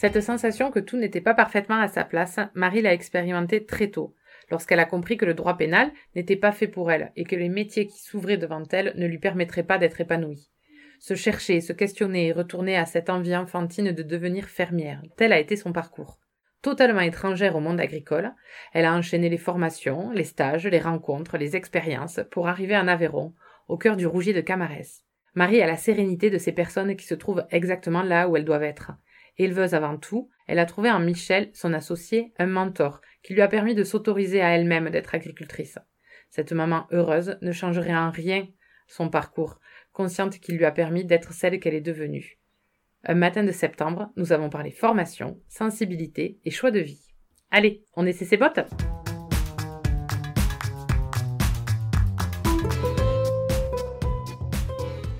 Cette sensation que tout n'était pas parfaitement à sa place, Marie l'a expérimentée très tôt, lorsqu'elle a compris que le droit pénal n'était pas fait pour elle et que les métiers qui s'ouvraient devant elle ne lui permettraient pas d'être épanouie. Se chercher, se questionner et retourner à cette envie enfantine de devenir fermière, tel a été son parcours. Totalement étrangère au monde agricole, elle a enchaîné les formations, les stages, les rencontres, les expériences pour arriver en Aveyron, au cœur du Rougier de Camarès. Marie a la sérénité de ces personnes qui se trouvent exactement là où elles doivent être. Éleveuse avant tout, elle a trouvé en Michel, son associé, un mentor qui lui a permis de s'autoriser à elle-même d'être agricultrice. Cette maman heureuse ne changerait en rien son parcours, consciente qu'il lui a permis d'être celle qu'elle est devenue. Un matin de septembre, nous avons parlé formation, sensibilité et choix de vie. Allez, on essaie ses bottes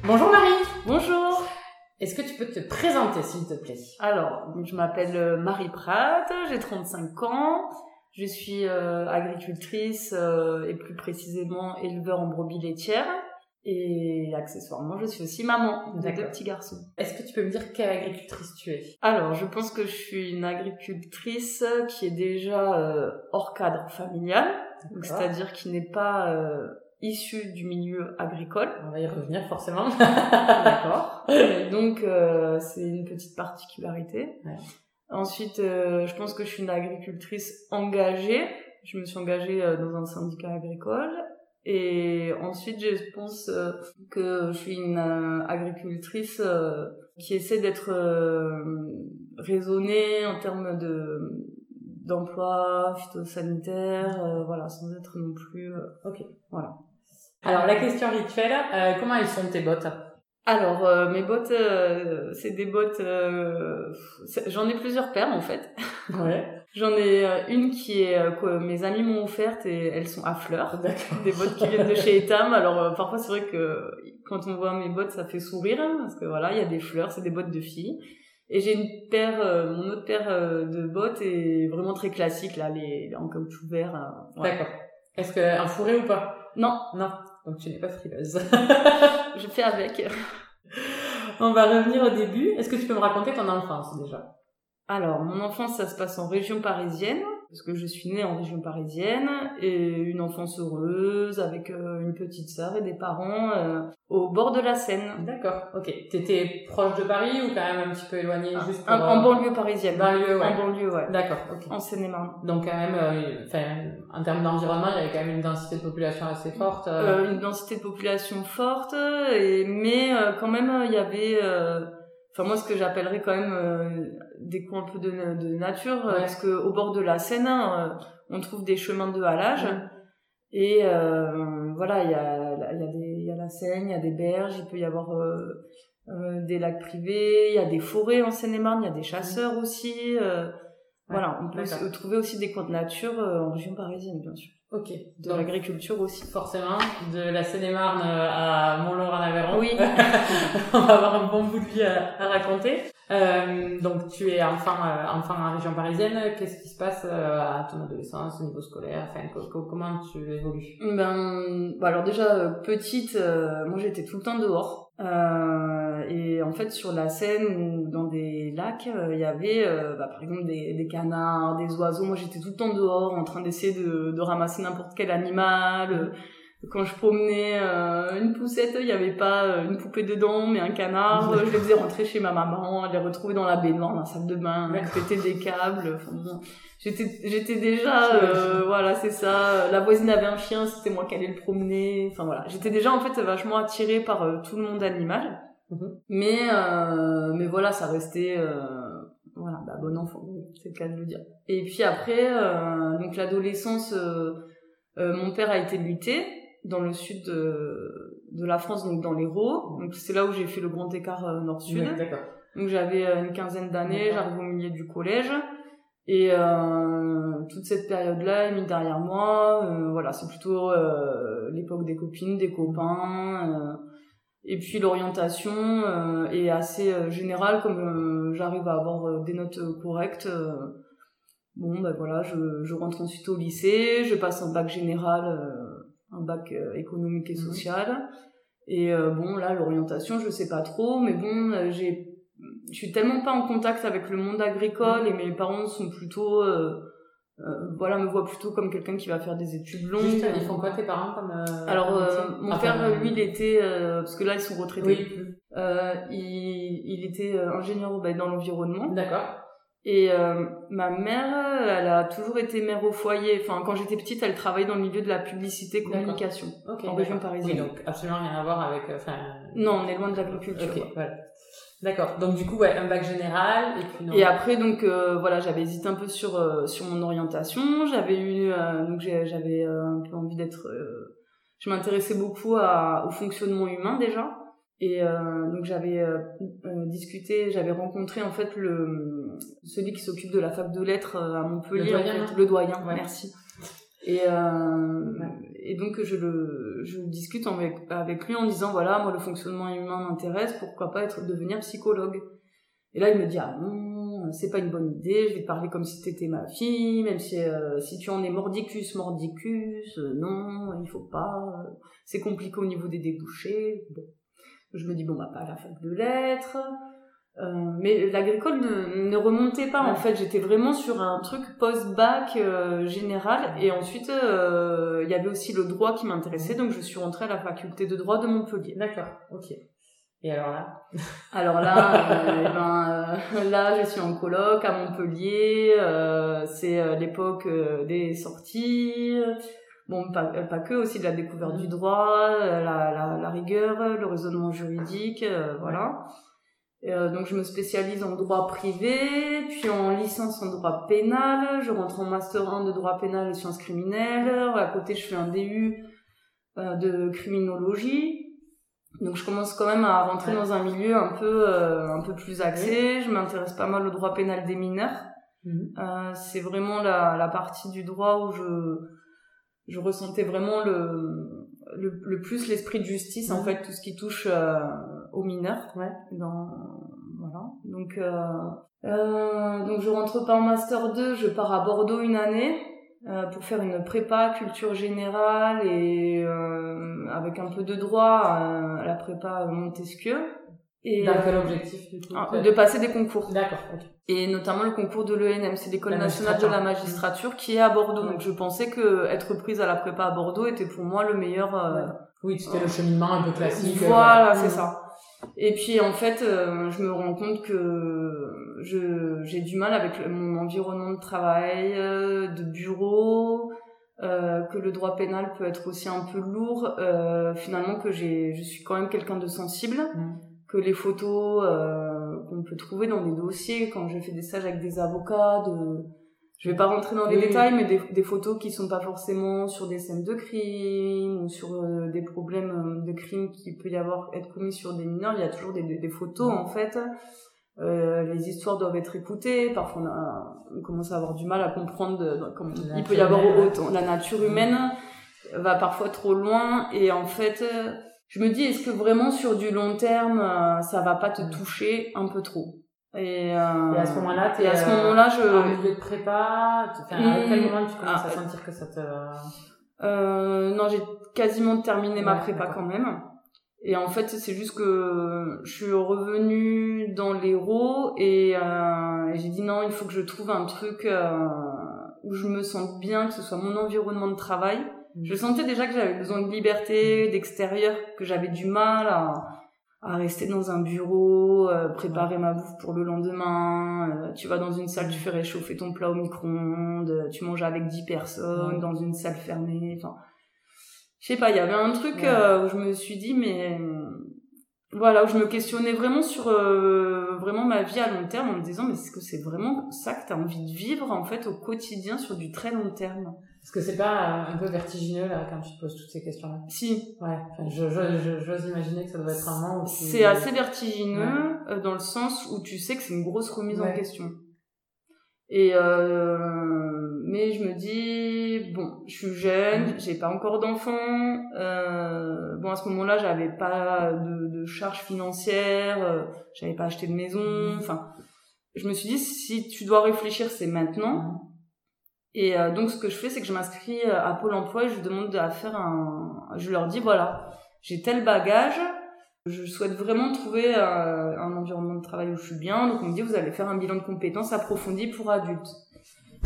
Bonjour est-ce que tu peux te présenter, s'il te plaît? Alors, je m'appelle euh, Marie Pratt, j'ai 35 ans, je suis euh, agricultrice euh, et plus précisément éleveur en brebis laitières. Et accessoirement, je suis aussi maman de deux petits garçons. Est-ce que tu peux me dire quelle agricultrice tu es? Alors, je pense que je suis une agricultrice qui est déjà hors cadre familial, c'est-à-dire qui n'est pas issus du milieu agricole. On va y revenir forcément. D'accord. Donc euh, c'est une petite particularité. Ouais. Ensuite, euh, je pense que je suis une agricultrice engagée. Je me suis engagée euh, dans un syndicat agricole. Et ensuite, je pense euh, que je suis une agricultrice qui essaie d'être raisonnée en termes de d'emploi phytosanitaire, voilà, sans être non plus. ok, voilà. Alors la question rituelle, euh, comment elles sont tes bottes? Alors euh, mes bottes, euh, c'est des bottes. J'en ai plusieurs paires en fait. Ouais. J'en ai une qui est que mes amis m'ont offerte et elles sont à fleurs. D'accord. Des bottes qui viennent de chez Etam. Alors parfois c'est vrai que quand on voit mes bottes, ça fait sourire hein, parce que voilà, il y a des fleurs, c'est des bottes de filles. Et j'ai une paire, mon autre paire de bottes est vraiment très classique là, les en caoutchouc vert. D'accord. Est-ce qu'un fourré ou pas? Non. Non. Donc tu n'es pas frileuse. je fais avec. On va revenir au début. Est-ce que tu peux me raconter ton enfance déjà? Alors, mon enfance, ça se passe en région parisienne parce que je suis née en région parisienne et une enfance heureuse avec euh, une petite sœur et des parents euh, au bord de la Seine. D'accord, ok. T'étais proche de Paris ou quand même un petit peu éloignée ah, juste pour, En banlieue parisienne. Banlieue, ouais. En banlieue, ouais. D'accord, ok. En Seine-et-Marne. Donc quand même, enfin, en termes d'environnement, il y avait quand même une densité de population assez forte. une densité de population forte, et, mais quand même, il y avait enfin moi ce que j'appellerais quand même euh, des coins un peu de, de nature euh, parce que au bord de la Seine hein, euh, on trouve des chemins de halage et voilà il y a il y a des il y a la Seine il y a des berges il peut y avoir des lacs privés il y a des forêts en Seine-et-Marne il y a des chasseurs aussi voilà on peut trouver aussi des coins de nature en région parisienne bien sûr Ok. De l'agriculture aussi. Forcément. De la Seine-et-Marne euh, à Mont-Laurent en Aveyron. Oui. On va avoir un bon bout de vie à, raconter. Euh, donc tu es enfant, euh, enfant en région parisienne. Qu'est-ce qui se passe euh, à ton adolescence au niveau scolaire? Enfin, comment tu évolues? Ben, bah alors déjà petite, moi j'étais tout le temps dehors. Euh, et en fait, sur la Seine ou dans des lacs, euh, il y avait, euh, bah, par exemple, des, canards, des oiseaux. Moi, j'étais tout le temps dehors en train d'essayer de, de, ramasser n'importe quel animal. Quand je promenais une poussette, il n'y avait pas une poupée dedans, mais un canard. je les faisais rentrer chez ma maman, les retrouver dans la baignoire, dans la salle de bain, péter des câbles. Enfin, bon. J'étais, j'étais déjà, voilà, c'est ça. La voisine avait un chien, c'était moi qui allais le promener. Enfin voilà, j'étais déjà en fait vachement attirée par tout le monde animal. Mais, euh, mais voilà, ça restait, euh, voilà, bah, bon enfant, c'est le cas de le dire. Et puis après, euh, donc l'adolescence, euh, euh, mon père a été muté dans le sud de, de la France, donc dans l'Hérault. Donc c'est là où j'ai fait le grand écart nord-sud. d'accord. Donc j'avais une quinzaine d'années, j'arrive au milieu du collège. Et euh, toute cette période-là est mise derrière moi. Euh, voilà, c'est plutôt euh, l'époque des copines, des copains. Euh, et puis l'orientation euh, est assez générale, comme j'arrive à avoir des notes correctes. bon, ben voilà, je, je rentre ensuite au lycée, je passe un bac général, un bac économique et mhm. social. Et bon, là, l'orientation, je sais pas trop, mais bon, j'ai je suis tellement pas en contact avec le monde agricole et mes parents sont plutôt euh, euh, voilà me voient plutôt comme quelqu'un qui va faire des études longues Juste, ils font quoi tes parents comme euh, alors euh, mon père lui il était parce que là ils sont retraités oui. il, il était ingénieur dans l'environnement d'accord et ma mère elle a toujours été mère au foyer enfin quand j'étais petite elle travaillait dans le milieu de la publicité communication en région parisienne oui, donc absolument rien à voir avec enfin non on est loin de l'agriculture okay, voilà. D'accord. Donc du coup, ouais, un bac général et puis non. Et après, donc euh, voilà, j'avais hésité un peu sur euh, sur mon orientation. J'avais eu euh, donc j'avais un peu envie d'être. je m'intéressais beaucoup à, au fonctionnement humain déjà. Et donc j'avais discuté, j'avais rencontré en fait le celui qui s'occupe de la fac de lettres à Montpellier, le doyen, le doyen merci. Et, euh, et donc je le je discute avec, avec lui en disant voilà moi le fonctionnement humain m'intéresse pourquoi pas être devenir psychologue? Et là il me dit ah non c'est pas une bonne idée je vais te parler comme si t'étais ma fille même si euh, si tu en es mordicus mordicus euh, non il faut pas c'est compliqué au niveau des débouchés bon je me dis bon bah pas à la fac de lettres. Euh, mais l'agricole ne, ne, remontait pas en fait. J'étais vraiment sur un truc post-bac euh, général. Et ensuite euh, il y avait aussi le droit qui m'intéressait. Donc je suis rentrée à la faculté de droit de Montpellier. D'accord. Ok. Et alors là? Alors là eh ben là je suis en coloc à Montpellier. C'est l'époque des sorties bon pas, pas que aussi de la découverte du droit la, la, la rigueur le raisonnement juridique voilà. Euh, donc je me spécialise en droit privé, puis en licence en droit pénal, je rentre en master 1 de droit pénal et sciences criminelles, à côté je fais un DU euh, de criminologie. Donc je commence quand même à rentrer dans un milieu un peu euh, un peu plus axé, je m'intéresse pas mal au droit pénal des mineurs. Euh, c'est vraiment la, la partie du droit où je je ressentais vraiment le le, le plus l'esprit de justice en mhm. fait tout ce qui touche euh, aux mineurs ouais. dans voilà donc euh, euh, donc je rentre pas en master 2 je pars à Bordeaux une année euh, pour faire une prépa culture générale et euh, avec un peu de droit à la prépa Montesquieu et dans quel objectif du coup ah, de passer des concours. D'accord et notamment le concours de l'ENM c'est l'école nationale de la magistrature. qui est à Bordeaux. Donc je pensais que être prise à la prépa à Bordeaux était pour moi le meilleur oui c'était le cheminement un peu classique voilà c'est ça. Et puis en fait, euh, je me rends compte que je j'ai du mal avec mon environnement de travail, euh, de bureau, euh, que le droit pénal peut être aussi un peu lourd. Euh, finalement, que j'ai, je suis quand même quelqu'un de sensible, mm. Que les photos qu'on peut trouver dans des dossiers, quand j'ai fait des stages avec des avocats, de je vais pas rentrer dans les détails, mais des, des, photos qui sont pas forcément sur des scènes de crime ou sur euh, des problèmes euh, de crime qui peut y avoir être commis sur des mineurs. Il y a toujours des, des, photos en fait. Euh, les histoires doivent être écoutées. Parfois, on, commence à avoir du mal à comprendre de, il peut y avoir autant. La nature humaine va parfois trop loin et en fait, je me dis est-ce que vraiment sur du long terme, ça va pas te toucher un peu trop? Et, euh, et, à ce moment-là, t'es à ce moment-là, je en milieu de prépa. Enfin, à quel moment tu commences à ah, sentir que ça te euh, Non, j'ai quasiment terminé ma prépa quand même. Et en fait, c'est juste que je suis revenue dans l'héros et, euh, et j'ai dit non, il faut que je trouve un truc euh, où je me sente bien, que ce soit mon environnement de travail. Je sentais déjà que j'avais besoin de liberté, d'extérieur, que j'avais du mal à à rester dans un bureau, euh, préparer ma bouffe pour le lendemain. Euh, tu vas dans une salle, tu fais réchauffer ton plat au micro-ondes, tu manges avec 10 personnes dans une salle fermée. Enfin, je sais pas, il y avait un truc euh, où je me suis dit, mais voilà, où je me questionnais vraiment sur vraiment ma vie à long terme en me disant, mais est-ce que c'est vraiment ça que tu as envie de vivre en fait au quotidien sur du très long terme? Est-ce que c'est pas un peu vertigineux là quand tu te poses toutes ces questions-là Si. Ouais. Enfin, je, je, j'ose imaginer que ça doit être un moment où C'est assez vertigineux euh, dans le sens où tu sais que c'est une grosse remise en question. Et euh, mais je me dis bon, je suis jeune, j'ai pas encore d'enfants. Euh, bon à ce moment-là, j'avais pas de, de charges financières, euh, j'avais pas acheté de maison. Enfin, je me suis dit si tu dois réfléchir, c'est maintenant. Et euh, donc ce que je fais, c'est que je m'inscris euh, à Pôle Emploi et je demande à faire un. Je leur dis voilà, j'ai tel bagage, je souhaite vraiment trouver euh, un environnement de travail où je suis bien. Donc on me dit vous allez faire un bilan de compétences approfondi pour adultes.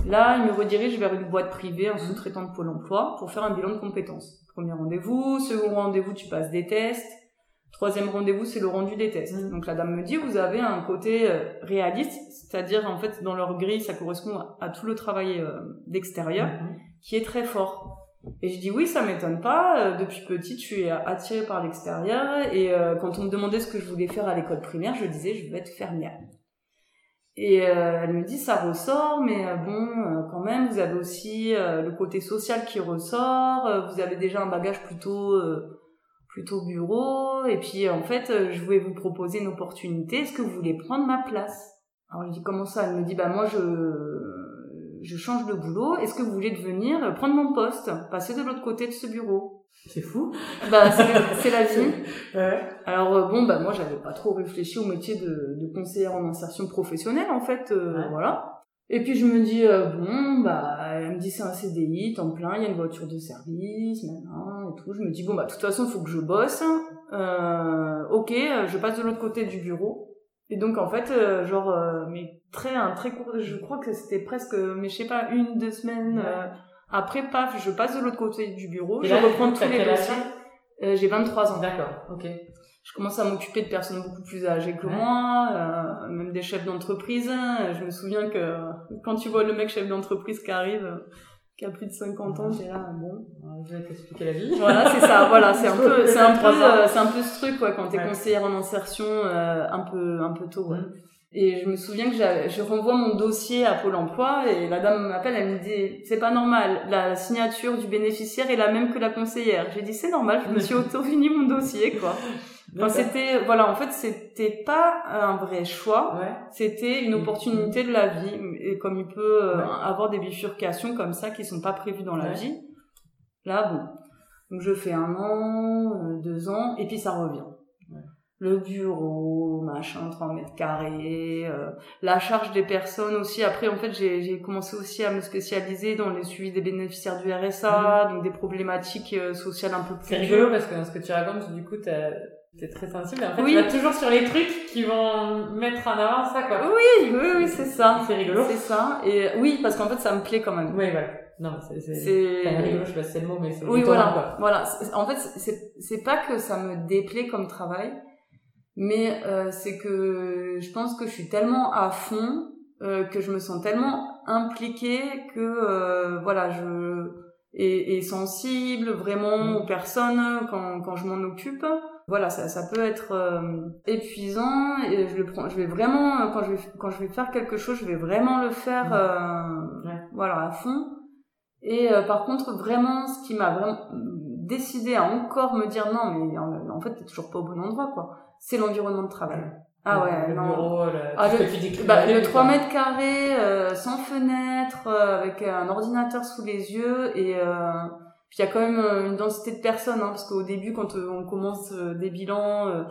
Là, ils me redirigent vers une boîte privée, un sous-traitant de Pôle Emploi, pour faire un bilan de compétences. Premier rendez-vous, second rendez-vous, tu passes des tests. Troisième rendez-vous, c'est le rendu des tests. Mhm. Donc la dame me dit, vous avez un côté euh, réaliste, c'est-à-dire en fait dans leur grille, ça correspond à, tout le travail euh, d'extérieur, Mhm. qui est très fort. Et je dis oui, ça m'étonne pas. euh, depuis petite, je suis attirée par l'extérieur. Et euh, quand on me demandait ce que je voulais faire à l'école primaire, je disais je veux être fermière. Et euh, elle me dit ça ressort, mais euh, bon, quand même, vous avez aussi le côté social qui ressort. vous avez déjà un bagage plutôt plutôt bureau. Et puis en fait, euh, je voulais vous proposer une opportunité. Est-ce que vous voulez prendre ma place? Alors je dis comment ça? Elle me dit bah moi je je change de boulot. Est-ce que vous voulez devenir euh, prendre mon poste, passer de l'autre côté de ce bureau? C'est fou. Bah c'est la vie. Ouais. Alors euh, bon bah moi j'avais pas trop réfléchi au métier de, de conseillère en insertion professionnelle en fait euh, Ouais. voilà. Et puis je me dis euh, bon bah elle me dit c'est un CDI temps plein, il y a une voiture de service, maintenant et tout. Je me dis bon bah de toute façon faut que je bosse. Euh, ok, euh, je passe de l'autre côté du bureau. Et donc en fait euh, genre euh, mais très un très court je crois que c'était presque mais je sais pas une deux semaines Ouais. euh, après paf je passe de l'autre côté du bureau, Et je là, reprends tous les dossiers. Euh, j'ai 23 ans D'accord. Ok. Je commence à m'occuper de personnes beaucoup plus âgées que moi, euh, même des chefs d'entreprise. Je me souviens que quand tu vois le mec chef d'entreprise qui arrive, euh, qui a plus de 50 ans, t'es là, bon. Je vais t'expliquer la vie. Voilà, c'est ça, voilà, c'est un peu, c'est un peu, 23 ans. c'est un peu ce truc, quoi, quand t'es Ouais. conseillère en insertion, euh, un peu, un peu tôt, ouais. Mhm. Et je me souviens que je renvoie mon dossier à Pôle emploi et la dame m'appelle, elle me dit, c'est pas normal, la signature du bénéficiaire est la même que la conseillère. J'ai dit, c'est normal, je me suis auto-fini mon dossier, quoi. Enfin, c'était, voilà, en fait, c'était pas un vrai choix, Ouais. c'était une Mhm. opportunité de la vie. Et comme il peut euh, Ouais. avoir des bifurcations comme ça qui sont pas prévues dans la Ouais. vie, là, bon. Donc, je fais un an, euh, deux ans, et puis ça revient. Le bureau, machin, 3 mètres carrés, euh, la charge des personnes aussi. Après, en fait, j'ai commencé aussi à me spécialiser dans le suivi des bénéficiaires du RSA, donc des problématiques euh, sociales un peu plus C'est rigolo parce que dans ce que tu racontes, du coup, t'as- t'es très sensible. En fait, Oui. tu vas toujours sur les trucs qui vont mettre en avant ça, quoi. Oui, oui, oui, c'est ça. C'est rigolo. C'est ça. Et oui, parce qu'en fait, ça me plaît quand même. Oui, voilà. Non, c'est, c'est, enfin, rigolo, je sais pas si c'est le mot, mais c'est Oui, voilà. quoi. Voilà. En fait, c'est c'est pas que ça me déplaît comme travail, mais euh, c'est que je pense que je suis tellement à fond euh, que je me sens tellement impliquée que euh, voilà, je et, et sensible vraiment Mm. aux personnes quand quand je m'en occupe. Voilà, ça ça peut être euh, épuisant et je le prends je vais vraiment euh, quand je vais quand je vais faire quelque chose, je vais vraiment le faire euh, Ouais. voilà à fond. Et euh, par contre, vraiment, ce qui m'a vraiment décidé à encore me dire non, mais en, en fait, t'es toujours pas au bon endroit, quoi. C'est l'environnement de travail. Ah ouais, le non. bureau, le, Ah, le- que. Bah, le le début, 3 quoi. mètres carrés, euh, sans fenêtre, euh, avec un ordinateur sous les yeux, et euh, puis il y a quand même euh, une densité de personnes, hein, parce qu'au début, quand euh, on commence euh, des bilans,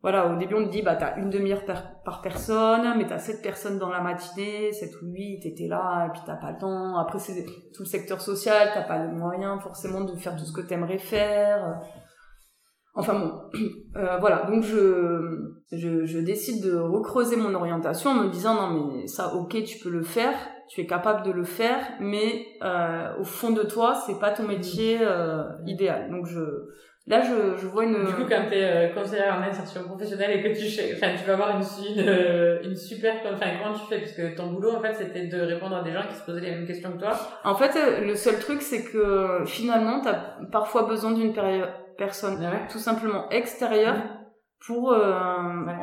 voilà, au début on te dit, bah t'as une demi-heure par, personne, mais t'as sept personnes dans la matinée, 7 ou 8, t'étais là, et puis t'as pas le temps. Après c'est tout le secteur social, t'as pas les moyens forcément de faire tout ce que t'aimerais faire. Enfin bon, euh, voilà, donc je, je, je décide de recreuser mon orientation en me disant non mais ça ok tu peux le faire, tu es capable de le faire, mais euh, au fond de toi c'est pas ton métier euh, idéal. Donc je, là je, je vois une... Du coup, quand t'es euh, conseillère en insertion professionnelle et que tu, enfin, tu vas avoir une, une, euh, une super, enfin, comment tu fais? Parce que ton boulot, en fait, c'était de répondre à des gens qui se posaient les mêmes questions que toi. En fait euh, le seul truc c'est que finalement t'as parfois besoin d'une péri- personne ouais. tout simplement extérieure pour euh,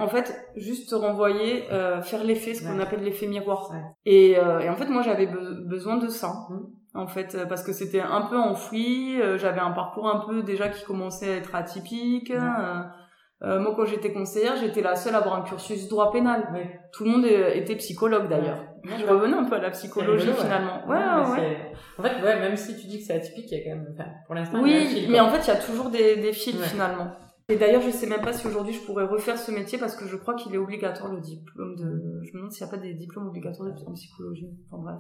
en fait juste te renvoyer euh, faire l'effet ce qu'on appelle l'effet miroir et, euh, et en fait moi j'avais be- besoin de ça Mhm. en fait euh, parce que c'était un peu enfoui euh, j'avais un parcours un peu déjà qui commençait à être atypique euh, moi, quand j'étais conseillère, j'étais la seule à avoir un cursus droit pénal. Ouais. Tout le monde était psychologue d'ailleurs. Je revenais un peu à la psychologie rigolo, finalement. Ouais, ouais, En fait, ouais, même si tu dis que c'est atypique, il y a quand même, enfin, pour l'instant, il y a un Oui, fil, mais en fait, il y a toujours des, des fils finalement. Et d'ailleurs, je sais même pas si aujourd'hui je pourrais refaire ce métier parce que je crois qu'il est obligatoire le diplôme de. Je me demande s'il n'y a pas des diplômes obligatoires de- en psychologie. Enfin bref.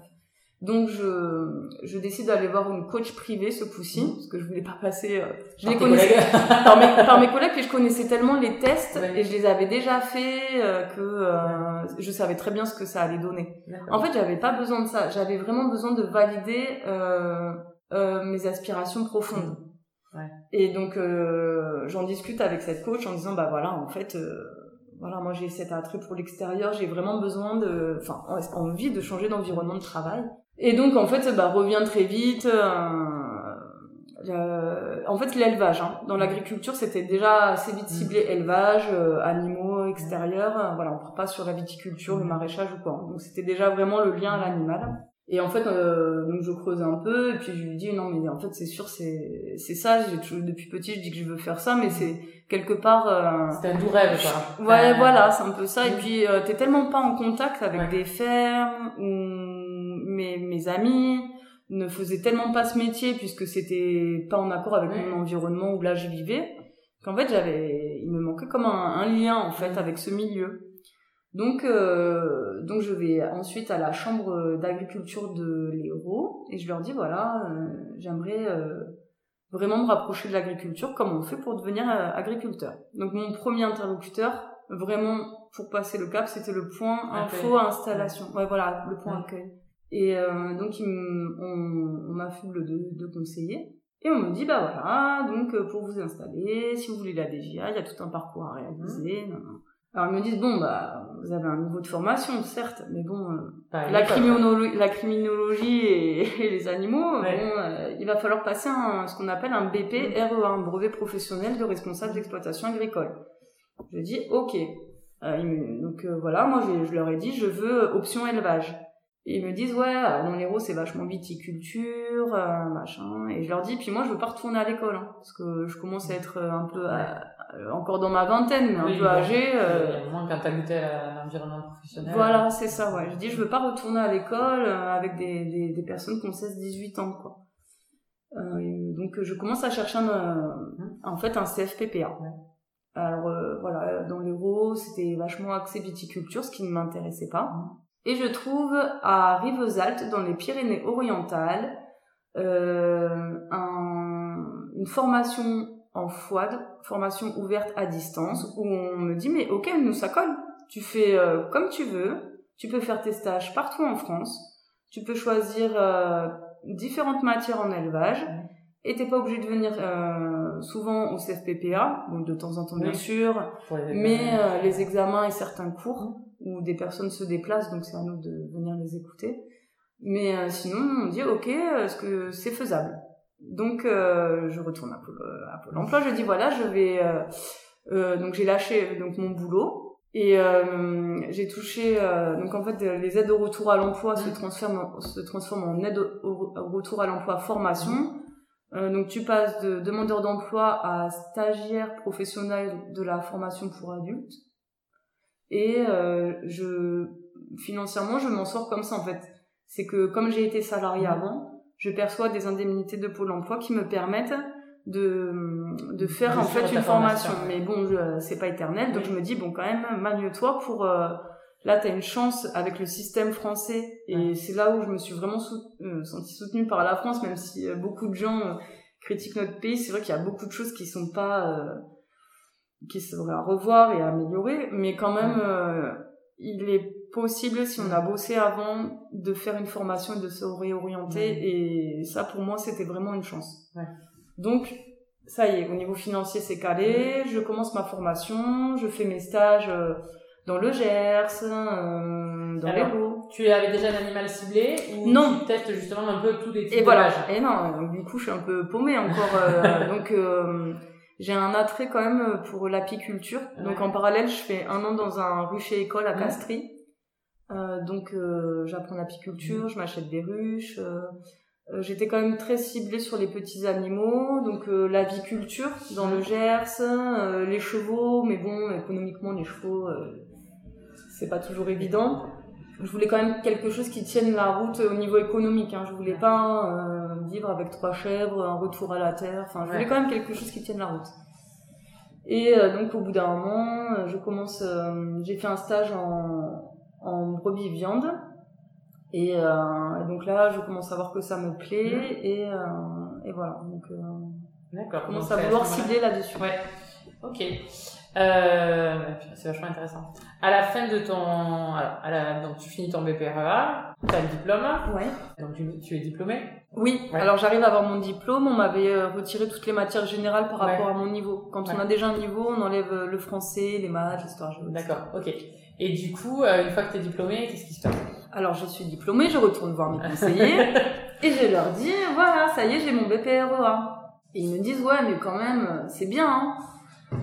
Donc je, je décide d'aller voir une coach privée ce coup-ci Mhm. parce que je voulais pas passer. euh, Je Par les connaissais par mes, par mes collègues, puis je connaissais tellement les tests et je les avais déjà fait euh, que euh, je savais très bien ce que ça allait donner. En fait, j'avais pas besoin de ça. J'avais vraiment besoin de valider euh, euh, mes aspirations profondes. Ouais. Et donc, euh, j'en discute avec cette coach en disant, bah voilà, en fait, euh, voilà, moi j'ai cet attrait pour l'extérieur, j'ai vraiment besoin de, enfin, envie de changer d'environnement de travail. Et donc, en fait, bah revient très vite. euh, euh, en fait, l'élevage. Hein. Dans l'agriculture, c'était déjà assez vite ciblé élevage, euh, animaux extérieurs. euh, voilà, on part pas sur la viticulture, le maraîchage ou quoi. Donc, c'était déjà vraiment le lien à l'animal. Et en fait, euh, donc je creuse un peu et puis je lui dis non mais en fait c'est sûr c'est c'est ça. J'ai toujours- depuis petit je dis que je veux faire ça, mais c'est quelque part. euh, C'était un doux rêve, quoi. Ouais, voilà, c'est un peu ça. Et Mm. puis, euh, t'es tellement pas en contact avec Ouais. des fermes ou mes, mes amis ne faisaient tellement pas ce métier puisque c'était pas en accord avec mon environnement où là je vivais qu'en fait j'avais, il me manquait comme un, un lien en fait avec ce milieu. Donc, euh, donc je vais ensuite à la chambre d'agriculture de l'Hérault et je leur dis voilà, euh, j'aimerais euh, vraiment me rapprocher de l'agriculture, comment on fait pour devenir agriculteur? Donc mon premier interlocuteur, vraiment pour passer le cap, c'était le point info installation. Ouais, voilà, le point accueil. Et euh, donc on, on m'affuble de, de conseillers. Et on me dit, bah voilà, donc euh, pour vous installer, si vous voulez la DGA, il y a tout un parcours à réaliser. Mmh. nan. Alors ils me disent, bon, bah vous avez un niveau de formation, certes, mais bon, euh, la, criminologie, la criminologie et, et les animaux, Ouais. bon, euh, il va falloir passer un, ce qu'on appelle un BP Mm. RE1, un brevet professionnel de responsable d'exploitation agricole. Je dis ok. Euh, donc euh, voilà, moi je, je leur ai dit je veux option élevage. Et ils me disent ouais, alors dans l'Hérault c'est vachement viticulture, euh, machin. Et je leur dis puis moi je veux pas retourner à l'école hein, parce que je commence à être euh, un peu à- euh, encore dans ma vingtaine, mais un Oui, peu âgée. euh, Il y a un moment quand t'as goûté à l'environnement professionnel. voilà, c'est ça, ouais. Je dis, je veux pas retourner à l'école euh, avec des, des, des personnes qui ont 16-18 ans, quoi. Euh, donc, je commence à chercher un, euh, en fait un CFPPA. Ouais. Alors, euh, voilà, dans l'Hérault, c'était vachement axé viticulture, ce qui ne m'intéressait pas. Et je trouve à Rivesaltes, dans les Pyrénées-Orientales, euh, un- une formation en FOAD, formation ouverte à distance, où on me dit, mais ok, nous ça colle. Tu fais euh, comme tu veux, tu peux faire tes stages partout en France, tu peux choisir euh, différentes matières en élevage, et t'es pas obligé de venir euh, souvent au CFPPA, donc de temps en temps bien sûr, les mais euh, les examens et certains cours où des personnes se déplacent, donc c'est à nous de venir les écouter. Mais euh, sinon, on dit ok, est-ce que c'est faisable Donc euh, je retourne à Pôle, à Pôle Emploi, je dis voilà, je vais euh, euh, donc j'ai lâché donc mon boulot et euh, j'ai touché euh, donc en fait les aides au retour à l'emploi se transforment se transforment en au, au retour à l'emploi formation. Euh, donc tu passes de demandeur d'emploi à stagiaire professionnel de la formation pour adultes. Et euh, je financièrement je m'en sors comme ça en fait. C'est que comme j'ai été salarié avant, je perçois des indemnités de Pôle Emploi qui me permettent de de faire De en fait une formation. formation. Mais bon, c'est pas éternel, donc je me dis bon quand même magne-toi pour euh, là t'as une chance avec le système français et c'est là où je me suis vraiment euh, sentie soutenue par la France, même si euh, beaucoup de gens euh, critiquent notre pays. C'est vrai qu'il y a beaucoup de choses qui sont pas euh, qui seraient à revoir et à améliorer, mais quand même euh, il est possible si on a bossé avant de faire une formation et de se réorienter et ça pour moi c'était vraiment une chance. Ouais. Donc ça y est, au niveau financier c'est calé, je commence ma formation, je fais mes stages euh, dans le Gers, euh, dans Alors, les Hauts. Tu avais déjà un animal ciblé ou Non. tu testes justement un peu tous les types Et voilà. Et non, donc, du coup, je suis un peu paumée encore. euh, donc, euh, j'ai un attrait quand même pour l'apiculture. Donc, Ouais. en parallèle, je fais un an dans un rucher école à. Castries. Euh, donc, euh, j'apprends l'apiculture, je m'achète des ruches. euh, Euh, J'étais quand même très ciblée sur les petits animaux, donc euh, l'aviculture dans le Gers, euh, les chevaux, mais bon, économiquement, les chevaux, euh, c'est pas toujours évident. Je voulais quand même quelque chose qui tienne la route au niveau économique. Hein. Je voulais pas euh, vivre avec trois chèvres, un retour à la terre. Enfin, je voulais Ouais. quand même quelque chose qui tienne la route. Et euh, donc au bout d'un moment, euh, je commence, euh, j'ai fait un stage en, en brebis viande. Et, euh, et donc là, je commence à voir que ça me plaît et, euh, et voilà. Donc, euh, D'accord. je commence à vouloir cibler là-dessus. Ouais. Ok. C'est vachement intéressant. À la fin de ton, alors, à la, donc tu finis ton BPREA, tu as le diplôme, Ouais. donc tu, tu es diplômé. Oui. Ouais. Alors j'arrive à avoir mon diplôme. On m'avait euh, retiré toutes les matières générales par Ouais. rapport à mon niveau. Quand on a déjà un niveau, on enlève euh, le français, les maths, l'histoire géo. D'accord. Ok. Et du coup, euh, une fois que tu es diplômé, qu'est-ce qui se passe? Alors je suis diplômée, je retourne voir mes conseillers et je leur dis voilà, ça y est, j'ai mon BPREA. Et ils me disent ouais, mais quand même, c'est bien. Hein.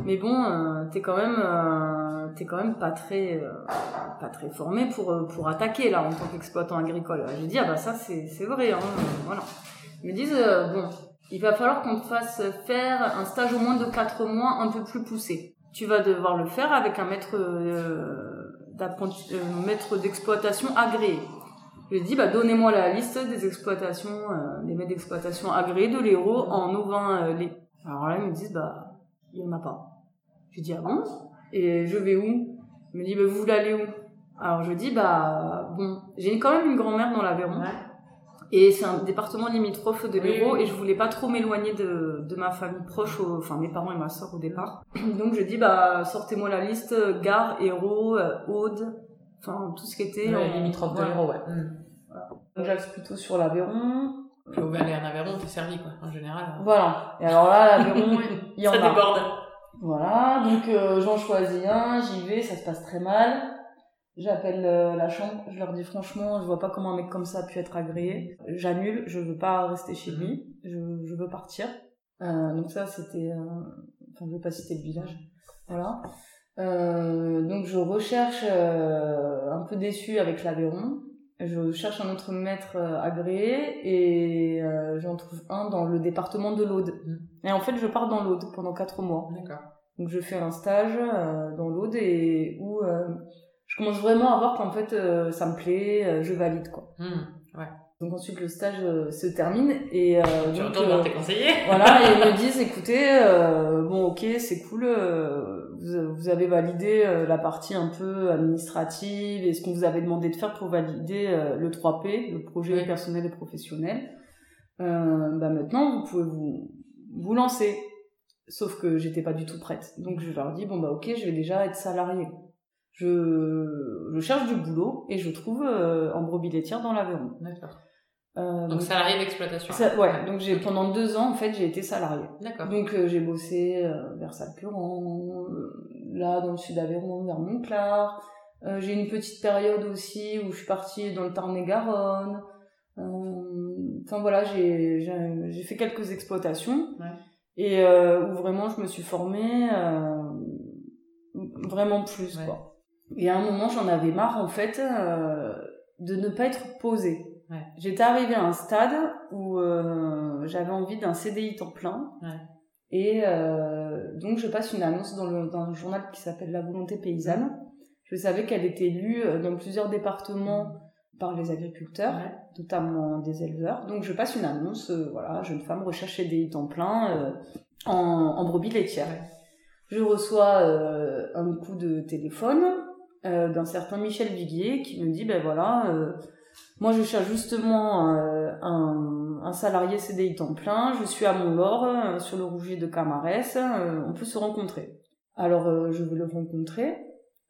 Mais bon, euh, t'es quand même, euh, t'es quand même pas très, euh, pas très formé pour euh, pour attaquer là en tant qu'exploitant agricole. J'ai dit ah bah ça c'est c'est vrai. Hein, voilà. Ils me disent bon, il va falloir qu'on te fasse faire un stage au moins de 4 mois un peu plus poussé. Tu vas devoir le faire avec un maître d'apprenti- maître d'exploitation agréé. Je dit, bah, donnez-moi la liste des exploitations, des maîtres d'exploitation agréés de l'Hérault en ovin lait. Alors là, ils me disent, bah, il y en a pas. Je dis, ah bon? Et je vais où? Il me dit, bah, vous voulez aller où? Alors je dis, bah, bon, j'ai quand même une grand-mère dans l'Aveyron. Ouais. Et c'est un département limitrophe de l'Hérault oui. et je voulais pas trop m'éloigner de, de ma famille proche, au- enfin mes parents et ma soeur au départ. Donc je dis bah sortez-moi la liste euh, gare, Hérault, euh, Aude, enfin tout ce qui était en- limitrophe de l'Hérault, ouais. Donc j'axe plutôt sur l'Aveyron. Au Valais en Aveyron, t'es servi, quoi, en général. Voilà. Et alors là l'Aveyron, il y en Ça a. déborde. Voilà, donc euh, j'en choisis un, j'y vais, ça se passe très mal. J'appelle euh, la chambre, je leur dis franchement, je vois pas comment un mec comme ça a pu être agréé. J'annule, je veux pas rester chez lui, je, je veux partir. Euh, donc ça c'était, euh, enfin je vais pas citer le village, voilà. Euh, donc je recherche euh, un peu déçu avec l'Aveyron. Je cherche un autre maître euh, agréé et euh, j'en trouve un dans le département de l'Aude. Et en fait, je pars dans l'Aude pendant quatre mois. D'accord. Donc je fais un stage euh, dans l'Aude et où euh, je commence vraiment à voir qu'en fait euh, ça me plaît, euh, je valide quoi. Mm. Ouais. Donc ensuite le stage euh, se termine et euh, Tu donc, retournes euh, tes conseillers. voilà et ils me disent écoutez euh, bon ok c'est cool euh, vous, vous avez validé euh, la partie un peu administrative et ce qu'on vous avait demandé de faire pour valider euh, le 3P le projet Oui. personnel et professionnel euh, bah maintenant vous pouvez vous vous lancer sauf que j'étais pas du tout prête donc je leur dis bon bah ok je vais déjà être salariée je, je cherche du boulot et je trouve euh, en brebis laitière dans l'Aveyron D'accord. euh, Donc salarié d'exploitation. ça- ouais, donc j'ai pendant deux ans en fait j'ai été salariée. D'accord. Donc euh, j'ai bossé euh, vers Salcuran, euh, là dans le sud d'Aveyron vers Montclar. Euh, j'ai une petite période aussi où je suis partie dans le Tarn-et-Garonne. Euh, Enfin voilà, j'ai j'ai j'ai fait quelques exploitations Ouais. et euh, où vraiment je me suis formée euh, vraiment plus Ouais. quoi. Et à un moment j'en avais marre en fait euh, de ne pas être posée. Ouais. J'étais arrivée à un stade où euh, j'avais envie d'un CDI temps plein. Ouais. Et euh, donc je passe une annonce dans, le, dans un journal qui s'appelle La Volonté Paysanne. Je savais qu'elle était lue euh, dans plusieurs départements par les agriculteurs, Ouais. notamment des éleveurs. Donc je passe une annonce, euh, voilà, jeune femme recherche CDI temps plein euh, en, en brebis laitière. Ouais. Je reçois euh, un coup de téléphone euh, d'un certain Michel Viguier qui me dit ben voilà, euh, moi je cherche justement euh, un, un salarié CDI temps plein, je suis à Mont-Laure euh, sur le Rouget de Camarès, euh, on peut se rencontrer. Alors euh, je veux le rencontrer.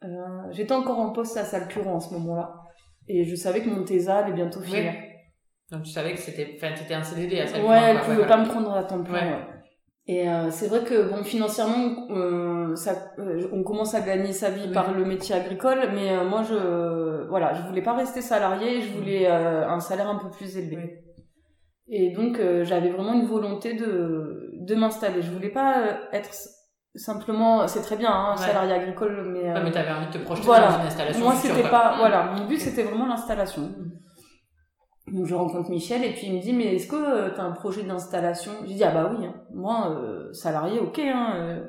Euh, J'étais encore en poste à Salcuro en ce moment-là et je savais que mon TESA allait bientôt Oui. finir. Donc tu savais que c'était, enfin, t'étais un CDD à ça. Ouais, elle pouvait pas me prendre à temps plein. Ouais. ouais. Et euh, c'est vrai que bon financièrement euh, ça, euh, on commence à gagner sa vie Oui. par le métier agricole, mais euh, moi je voilà je voulais pas rester salarié, je voulais euh, un salaire un peu plus élevé. Oui. Et donc euh, j'avais vraiment une volonté de de m'installer. Je voulais pas être simplement c'est très bien hein, Ouais. salarié agricole, mais, euh, Ouais, mais t'avais envie de te projeter voilà. dans une installation moi c'était pas Mm. voilà mon but c'était vraiment l'installation. Mm. Donc je rencontre Michel et puis il me dit mais est-ce que euh, tu as un projet d'installation? J'ai dit ah bah oui, hein. moi euh, salarié ok, hein, euh,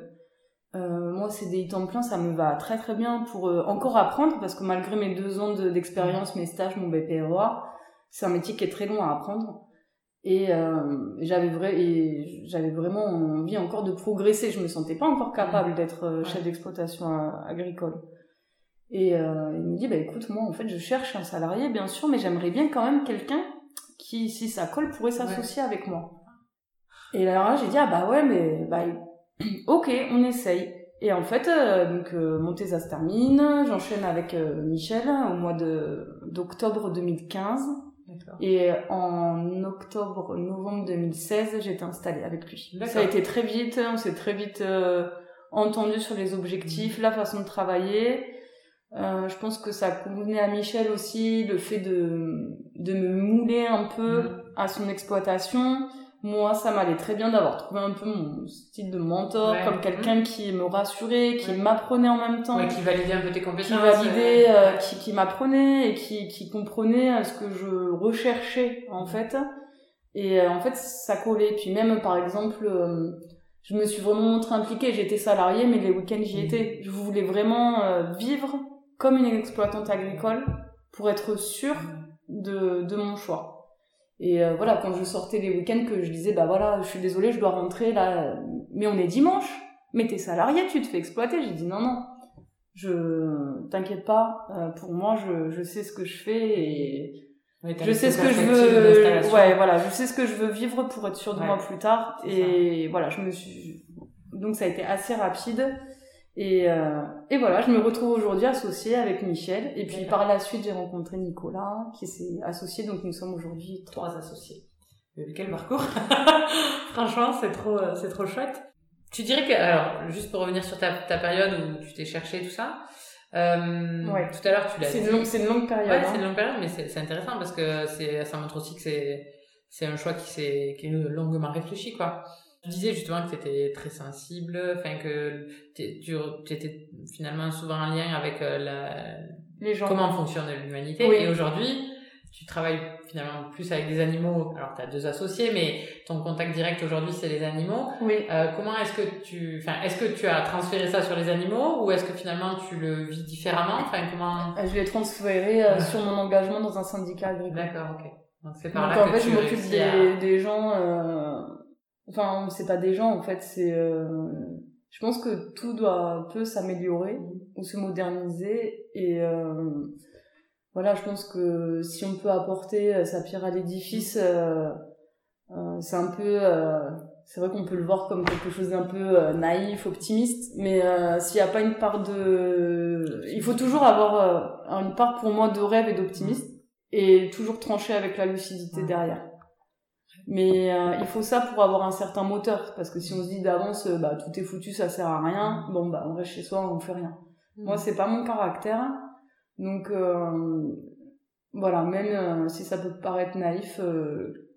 euh, moi CDI temps plein ça me va très très bien pour encore apprendre parce que malgré mes deux ans de- d'expérience, mes stages, mon BPROA, c'est un métier qui est très long à apprendre et euh, j'avais vrai j'avais vraiment envie encore de progresser. Je me sentais pas encore capable d'être euh, chef d'exploitation agricole. Et euh, il me dit, bah écoute, moi en fait je cherche un salarié bien sûr, mais j'aimerais bien quand même quelqu'un qui, si ça colle, pourrait s'associer avec moi. Et là j'ai dit, ah bah ouais, mais bah ok, on essaye. Et en fait, euh, donc euh, mon thèse se termine, j'enchaîne avec euh, Michel au mois de d'octobre 2015. D'accord. Et en octobre, novembre 2016, j'étais installée avec lui. D'accord. Ça a été très vite, on s'est très vite euh, entendu sur les objectifs, la façon de travailler. Euh, je pense que ça convenait à Michel aussi, le fait de, de me mouler un peu Mhm. à son exploitation. Moi, ça m'allait très bien d'avoir trouvé un peu mon style de mentor, Ouais. comme quelqu'un qui me rassurait, qui Ouais. m'apprenait en même temps Ouais, qui validait un peu tes qui compétences. validait, euh, qui, qui m'apprenait et qui, qui comprenait euh, ce que je recherchais en fait. Et euh, en fait, ça collait. Puis même, par exemple, euh, je me suis vraiment montrée impliquée. J'étais salariée, mais les week-ends, j'y Mhm. étais. Je voulais vraiment euh, vivre comme une exploitante agricole pour être sûre de, de mon choix. Et euh, voilà, quand je sortais les week-ends, que je disais, bah voilà, je suis désolée, je dois rentrer là, mais on est dimanche, mais t'es salarié, tu te fais exploiter. J'ai dit non, non, je t'inquiète pas, euh, pour moi, je, je sais ce que je fais et ouais, je sais ce que je veux. Ouais, voilà, je sais ce que je veux vivre pour être sûre de Ouais, moi plus tard. Et voilà, je me suis. Donc ça a été assez rapide. Et, euh, et voilà, je me retrouve aujourd'hui associée avec Michel. Et puis par la suite, j'ai rencontré Nicolas, qui s'est associé. Donc nous sommes aujourd'hui trois. associés. Mais quel parcours Franchement, c'est trop, euh, c'est trop chouette. Tu dirais que, alors, juste pour revenir sur ta, ta période où tu t'es cherché tout ça, euh, Ouais. tout à l'heure tu l'as C'est dit. c'est une longue période. Ouais, hein. c'est une longue période, mais c'est c'est intéressant parce que c'est, ça montre aussi que c'est, c'est un choix qui s'est, qui est longuement réfléchi, quoi. Tu disais justement que tu étais très sensible, enfin que tu étais finalement souvent en lien avec euh, la, Les gens. comment fonctionne l'humanité. Oui. Et aujourd'hui, tu travailles finalement plus avec des animaux. Alors, tu as deux associés, mais ton contact direct aujourd'hui, c'est les animaux. Oui. Euh, comment est-ce que tu, enfin, est-ce que tu as transféré ça sur les animaux ou est-ce que finalement tu le vis différemment? Enfin, comment? Je l'ai transféré euh, sur mon engagement dans un syndicat agricole. D'accord, ok. Donc c'est par Donc là en que fait, tu je m'occupe des, à- des gens. euh, Enfin, c'est pas des gens en fait. C'est. euh, Je pense que tout doit peut s'améliorer ou se moderniser et euh, voilà. Je pense que si on peut apporter euh, sa pierre à l'édifice, euh, euh, c'est un peu. euh, c'est vrai qu'on peut le voir comme quelque chose d'un peu naïf, optimiste, mais euh, s'il n'y a pas une part de... Il faut toujours avoir une part pour moi de rêve et d'optimisme, et toujours trancher avec la lucidité Ouais. derrière. Mais euh, il faut ça pour avoir un certain moteur, parce que si on se dit d'avance, euh, bah tout est foutu, ça sert à rien, bon bah on reste chez soi, on fait rien. Moi, c'est pas mon caractère. Donc, euh, voilà, même euh, si ça peut paraître naïf,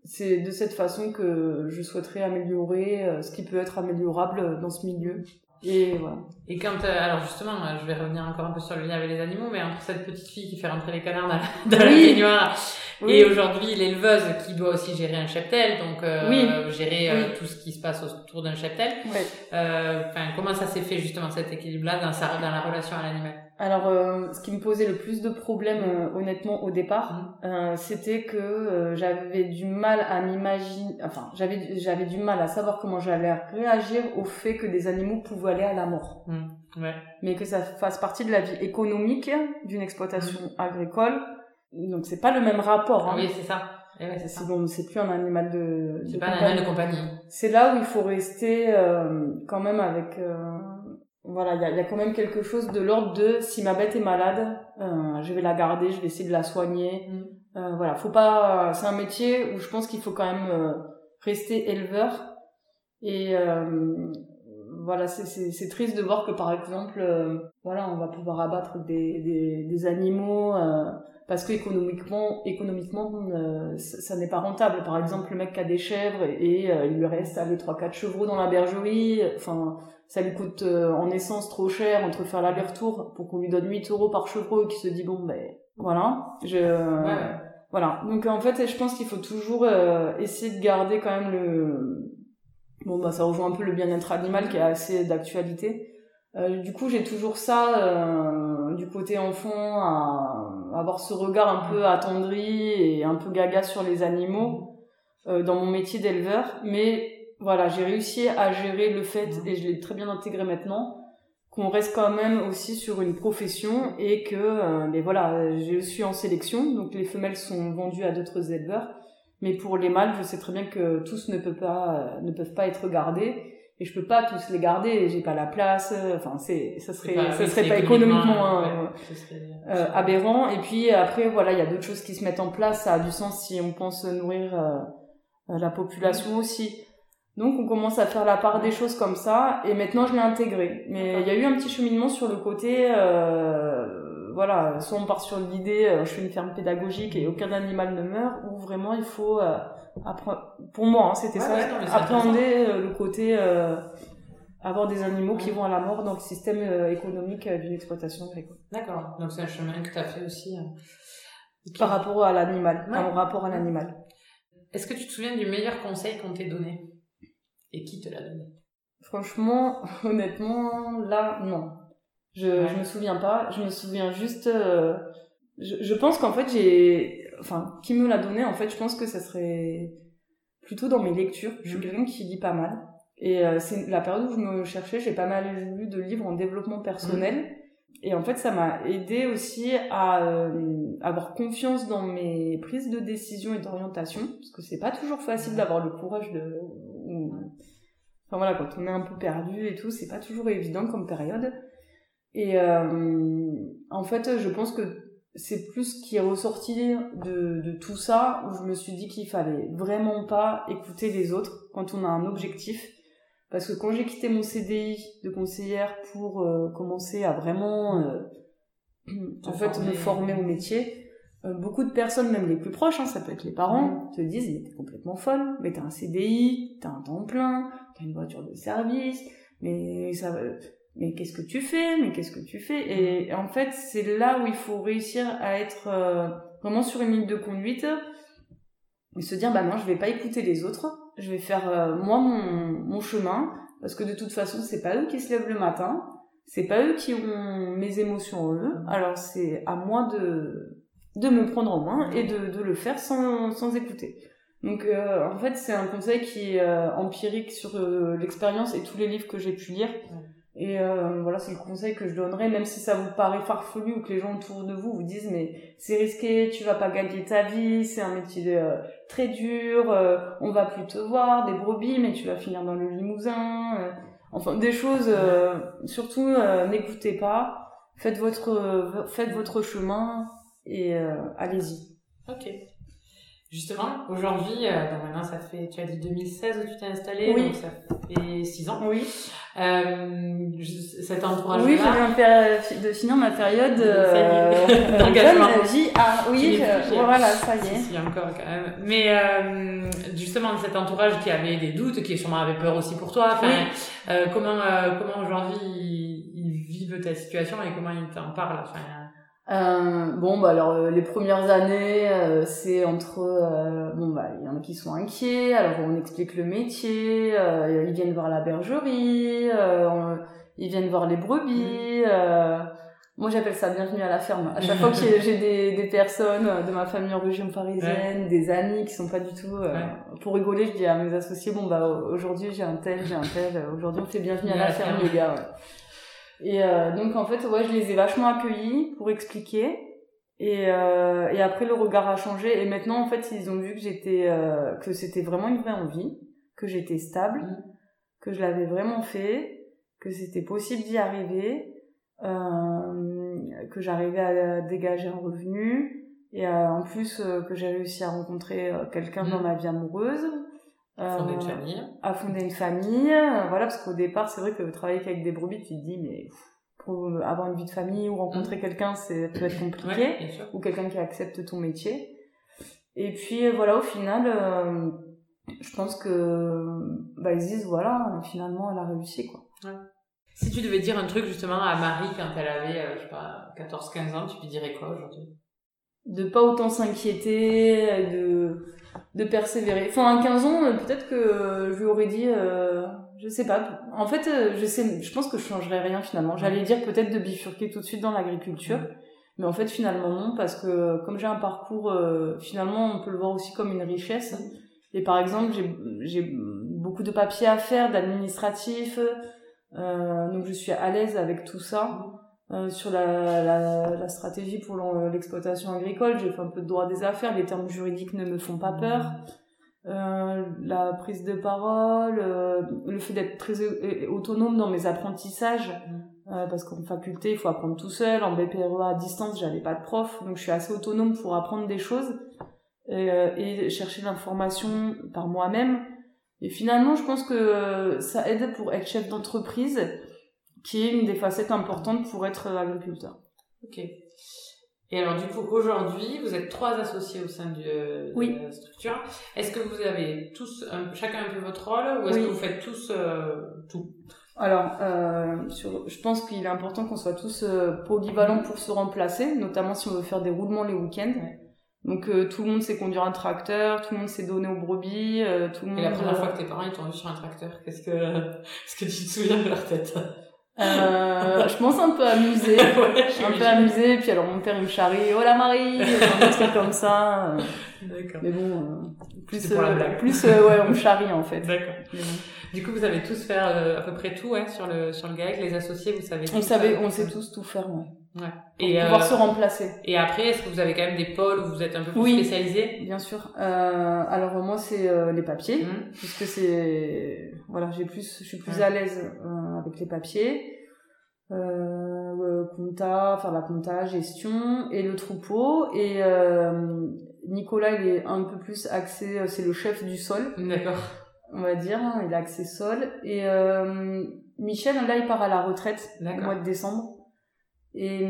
c'est de cette façon que je souhaiterais améliorer ce qui peut être améliorable dans ce milieu. Et voilà. Et quand, euh, alors justement, je vais revenir encore un peu sur le lien avec les animaux, mais entre cette petite fille qui fait rentrer les canards dans la, dans la Oui. baignoire Oui. Et aujourd'hui, l'éleveuse qui doit aussi gérer un cheptel, donc euh, Oui. gérer euh, Oui. tout ce qui se passe autour d'un cheptel. Euh, Enfin, comment ça s'est fait justement cet équilibre-là dans, sa, dans la relation à l'animal? Alors, euh, ce qui me posait le plus de problèmes, euh, honnêtement, au départ, euh, c'était que j'avais du mal à m'imaginer, enfin, j'avais j'avais du mal à savoir comment j'allais réagir au fait que des animaux pouvaient aller à la mort. Ouais. mais que ça fasse partie de la vie économique d'une exploitation agricole. Donc c'est pas le même rapport. Hein. Oui, c'est ça. Eh ouais, c'est bon, c'est plus un animal de. C'est pas un compagnie. animal de compagnie. C'est là où il faut rester euh, quand même avec. euh, voilà, il y a, il y a quand même quelque chose de l'ordre de si ma bête est malade, euh, je vais la garder, je vais essayer de la soigner. Euh, voilà, faut pas. C'est un métier où je pense qu'il faut quand même euh, rester éleveur et euh, voilà, c'est triste de voir que par exemple, euh, voilà, on va pouvoir abattre des des, des animaux euh, parce que économiquement, économiquement, euh, ça, ça n'est pas rentable. Par exemple, le mec qui a des chèvres et, et, euh, il lui reste allez trois quatre chevreaux dans la bergerie, enfin ça lui coûte euh, en essence trop cher entre faire l'aller-retour pour qu'on lui donne 8 euros par chevreau et qu'il se dit bon ben voilà je Ouais, voilà. Donc en fait, je pense qu'il faut toujours euh, essayer de garder quand même le. Bon bah ça rejoint un peu le bien-être animal qui est assez d'actualité. Euh, du coup, j'ai toujours ça euh, du côté enfant, à, avoir ce regard un peu attendri et un peu gaga sur les animaux euh, dans mon métier d'éleveur. Mais voilà, j'ai réussi à gérer le fait, et je l'ai très bien intégré maintenant, qu'on reste quand même aussi sur une profession et que, euh, mais voilà, je suis en sélection, donc les femelles sont vendues à d'autres éleveurs. Mais pour les mâles, je sais très bien que tous ne peuvent pas, ne peuvent pas être gardés et je peux pas tous les garder j'ai pas la place enfin c'est ça serait ça serait pas économiquement hein, euh, aberrant. Et puis après voilà il y a d'autres choses qui se mettent en place ça a du sens si on pense nourrir euh, la population aussi. Donc on commence à faire la part des choses comme ça et maintenant je l'ai intégré. Mais il y a eu un petit cheminement sur le côté euh, voilà soit on part sur l'idée euh, je fais une ferme pédagogique et aucun animal ne meurt ou vraiment il faut euh, pour moi, hein, c'était ça. appréhender euh, le côté euh, avoir des animaux qui vont à la mort dans le système euh, économique d'une exploitation agricole. D'accord. Donc c'est un chemin que tu as fait aussi. Par rapport à l'animal, par rapport à l'animal. Est-ce que tu te souviens du meilleur conseil qu'on t'ait donné? Et qui te l'a donné? Franchement, honnêtement, là, non. Je, je me souviens pas. Je me souviens juste. je, je pense qu'en fait, j'ai enfin, qui me l'a donné, en fait, je pense que ça serait plutôt dans mes lectures. Je suis mhm. quelqu'un qui lit pas mal. Et euh, c'est la période où je me cherchais, j'ai pas mal lu de livres en développement personnel. Mhm. Et en fait, ça m'a aidé aussi à euh, avoir confiance dans mes prises de décision et d'orientation, parce que c'est pas toujours facile d'avoir le courage de. Enfin voilà, quand on est un peu perdu et tout, c'est pas toujours évident comme période. Et euh, en fait, je pense que c'est plus ce qui est ressorti de, de tout ça où je me suis dit qu'il fallait vraiment pas écouter les autres quand on a un objectif. Parce que quand j'ai quitté mon CDI de conseillère pour euh, commencer à vraiment euh, en fait me former au métier euh, beaucoup de personnes même les plus proches hein, ça peut être les parents te disent mais t'es complètement folle mais t'as un CDI t'as un temps plein t'as une voiture de service mais ça mais qu'est-ce que tu fais? Mais qu'est-ce que tu fais? Et en fait c'est là où il faut réussir à être euh, vraiment sur une ligne de conduite et se dire bah non je vais pas écouter les autres. Je vais faire euh, moi mon, mon chemin. Parce que de toute façon c'est pas eux qui se lèvent le matin. C'est pas eux qui ont mes émotions en eux. Alors c'est à moi de de me prendre en main et de, de le faire sans, sans écouter. Donc euh, en fait c'est un conseil qui est empirique sur l'expérience et tous les livres que j'ai pu lire et euh, voilà, c'est le conseil que je donnerais, même si ça vous paraît farfelu ou que les gens autour de vous vous disent mais c'est risqué, tu vas pas gagner ta vie, c'est un métier euh, très dur, euh, on va plus te voir, des brebis, mais tu vas finir dans le limousin. enfin, des choses, surtout n'écoutez pas, faites votre, faites votre chemin et allez-y. Justement, aujourd'hui, euh, maintenant ça fait, tu as dit 2016 où tu t'es installée, donc ça fait 6 ans. Oui. Euh, cet entourage Oui, je viens de finir ma période euh, d'engagement. Ah oui, voilà, ça y est. Si, encore quand même. Mais euh, justement, cet entourage qui avait des doutes, qui sûrement avait peur aussi pour toi, enfin, euh, comment, euh, comment aujourd'hui ils, ils, vivent ta situation et comment ils t'en parlent enfin, euh, bon bah alors euh, les premières années euh, c'est entre euh, bon bah il y en a qui sont inquiets alors on explique le métier ils viennent voir la bergerie ils viennent voir les brebis moi j'appelle ça bienvenue à la ferme. À chaque fois que j'ai des, des personnes de ma famille en région parisienne des amis qui sont pas du tout pour rigoler je dis à mes associés bon bah aujourd'hui j'ai un tel j'ai un tel aujourd'hui on fait bienvenue à la ferme les gars et euh, donc en fait, ouais, je les ai vachement accueillis pour expliquer. Et, euh, et après le regard a changé. Et maintenant, en fait, ils ont vu que j'étais, euh, que c'était vraiment une vraie envie, que j'étais stable, mm. que je l'avais vraiment fait, que c'était possible d'y arriver, euh, que j'arrivais à dégager un revenu. Et euh, en plus euh, que j'ai réussi à rencontrer quelqu'un dans mm. ma vie amoureuse, fonder une famille. À fonder une famille. Euh, voilà, parce qu'au départ, c'est vrai que travailler avec des brebis, tu te dis, mais pour avoir une vie de famille ou rencontrer mm. quelqu'un, c'est peut être compliqué. ou quelqu'un qui accepte ton métier. Et puis euh, voilà, au final, euh, je pense que bah, ils disent, voilà, finalement, elle a réussi, quoi. Ouais. Si tu devais dire un truc justement à Marie quand elle avait, je sais pas, 14-15 ans, tu lui dirais quoi aujourd'hui? De pas autant s'inquiéter, de de persévérer. Enfin, à 15 ans, peut-être que je lui aurais dit, euh, je sais pas. En fait, euh, je sais, je pense que je changerais rien finalement. J'allais dire peut-être de bifurquer tout de suite dans l'agriculture, mais en fait finalement non, parce que comme j'ai un parcours, euh, finalement on peut le voir aussi comme une richesse. Et par exemple, j'ai beaucoup de papiers à faire, d'administratif, euh, donc je suis à l'aise avec tout ça. Euh, sur la, la, la, stratégie pour l'exploitation agricole, j'ai fait un peu de droit des affaires, les termes juridiques ne me font pas peur. Euh, la prise de parole, euh, le fait d'être très autonome dans mes apprentissages, euh, parce qu'en faculté, il faut apprendre tout seul, en BPRE à distance, j'avais pas de prof, donc je suis assez autonome pour apprendre des choses et, et chercher l'information par moi-même. Et finalement, je pense que ça aide pour être chef d'entreprise qui est une des facettes importantes pour être agriculteur. Ok. Et alors du coup aujourd'hui vous êtes trois associés au sein de, la structure. Est-ce que vous avez tous chacun un peu votre rôle ou est-ce que vous faites tous euh, tout? Alors euh, sur, je pense qu'il est important qu'on soit tous euh, polyvalents pour se remplacer, notamment si on veut faire des roulements les week-ends. Donc euh, tout le monde sait conduire un tracteur, tout le monde sait donner aux brebis, tout le monde. Et la première fois que tes parents ils t'ont vu sur un tracteur, qu'est-ce que est-ce que tu te souviens de leur tête? Euh, je pense un peu amusé, un peu amusé. Puis alors mon père il me charrie, oh la Marie, un truc comme ça. D'accord. Mais bon, euh, plus euh, plus euh, ouais, on me charrie en fait. D'accord. Du coup, vous avez tous faire à peu près tout ouais, sur le sur le GAEC, les associés, vous savez. On savait, on sait tous tout faire, ouais. Ouais. Pour et pouvoir se remplacer. Et après, est-ce que vous avez quand même des pôles où vous êtes un peu plus oui, spécialisé Bien sûr. alors moi, c'est les papiers, mmh. puisque c'est voilà, j'ai plus, je suis plus à l'aise avec les papiers. Euh, compta, faire la compta, gestion et le troupeau. Et euh, Nicolas, il est un peu plus axé, euh, c'est le chef du sol. D'accord. On va dire, hein, il est axé sol. Et euh, Michel, là, il part à la retraite au mois de décembre. Et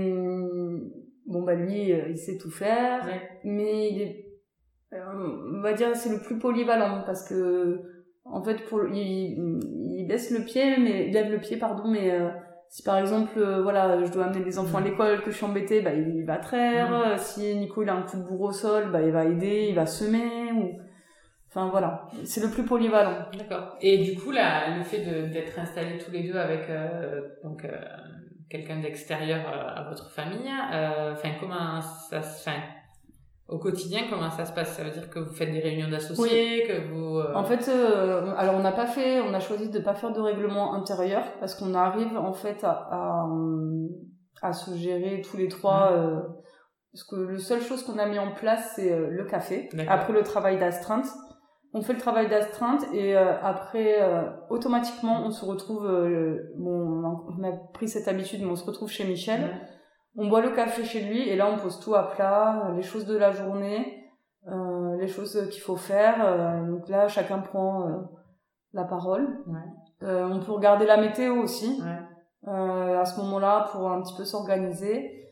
bon, bah lui, il sait tout faire. Mais il est, on va dire, c'est le plus polyvalent parce que en fait, pour il, il baisse le pied, mais il lève le pied, pardon, mais si par exemple euh, voilà je dois amener des enfants à mm. l'école que je suis embêtée bah il va traire mm. si Nico il a un coup de bourre au sol bah il va aider il va semer ou enfin voilà c'est le plus polyvalent d'accord et du coup là le fait d'être installés tous les deux avec euh, donc euh, quelqu'un d'extérieur à votre famille enfin comment ça se fait au quotidien, comment ça se passe? Ça veut dire que vous faites des réunions d'associés, que vous... Euh, en fait, euh, alors on n'a pas fait, on a choisi de pas faire de règlement intérieur parce qu'on arrive en fait à, à, à, se gérer tous les trois. Mmh. Euh, parce que le seule chose qu'on a mis en place, c'est le café. Après le travail d'astreinte, on fait le travail d'astreinte et après, automatiquement, on se retrouve... bon, on a pris cette habitude, mais on se retrouve chez Michel. Mmh on boit le café chez lui et là on pose tout à plat, euh, les choses de la journée, euh, les choses qu'il faut faire. Euh, donc là chacun prend la parole. on peut regarder la météo aussi à ce moment-là pour un petit peu s'organiser.